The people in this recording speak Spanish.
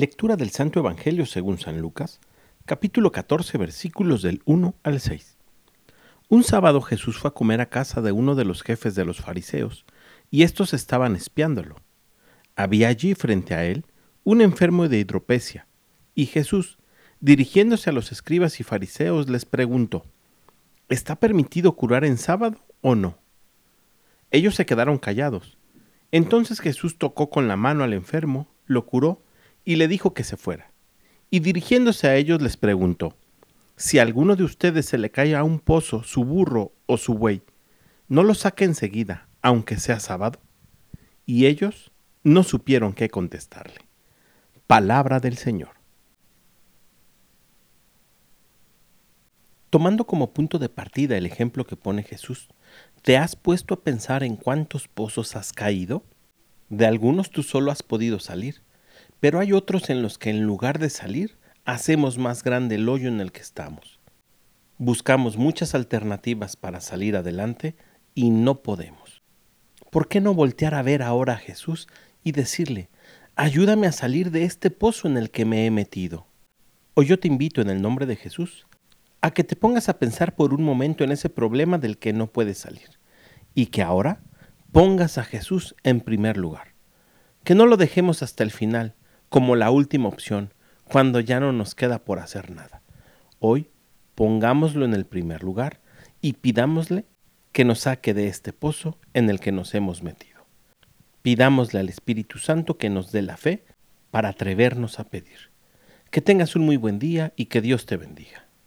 Lectura del Santo Evangelio según San Lucas, capítulo 14, versículos del 1 al 6. Un sábado Jesús fue a comer a casa de uno de los jefes de los fariseos, y estos estaban espiándolo. Había allí frente a él un enfermo de hidropesia, y Jesús, dirigiéndose a los escribas y fariseos, les preguntó, ¿Está permitido curar en sábado o no? Ellos se quedaron callados. Entonces Jesús tocó con la mano al enfermo, lo curó, y le dijo que se fuera. Y dirigiéndose a ellos les preguntó, si a alguno de ustedes se le cae a un pozo su burro o su buey, ¿no lo saque enseguida, aunque sea sábado? Y ellos no supieron qué contestarle. Palabra del Señor. Tomando como punto de partida el ejemplo que pone Jesús, ¿te has puesto a pensar en cuántos pozos has caído? De algunos tú solo has podido salir, pero hay otros en los que en lugar de salir, hacemos más grande el hoyo en el que estamos. Buscamos muchas alternativas para salir adelante y no podemos. ¿Por qué no voltear a ver ahora a Jesús y decirle, ayúdame a salir de este pozo en el que me he metido? O yo te invito en el nombre de Jesús a que te pongas a pensar por un momento en ese problema del que no puedes salir y que ahora pongas a Jesús en primer lugar. Que no lo dejemos hasta el final, como la última opción, cuando ya no nos queda por hacer nada. Hoy pongámoslo en el primer lugar y pidámosle que nos saque de este pozo en el que nos hemos metido. Pidámosle al Espíritu Santo que nos dé la fe para atrevernos a pedir. Que tengas un muy buen día y que Dios te bendiga.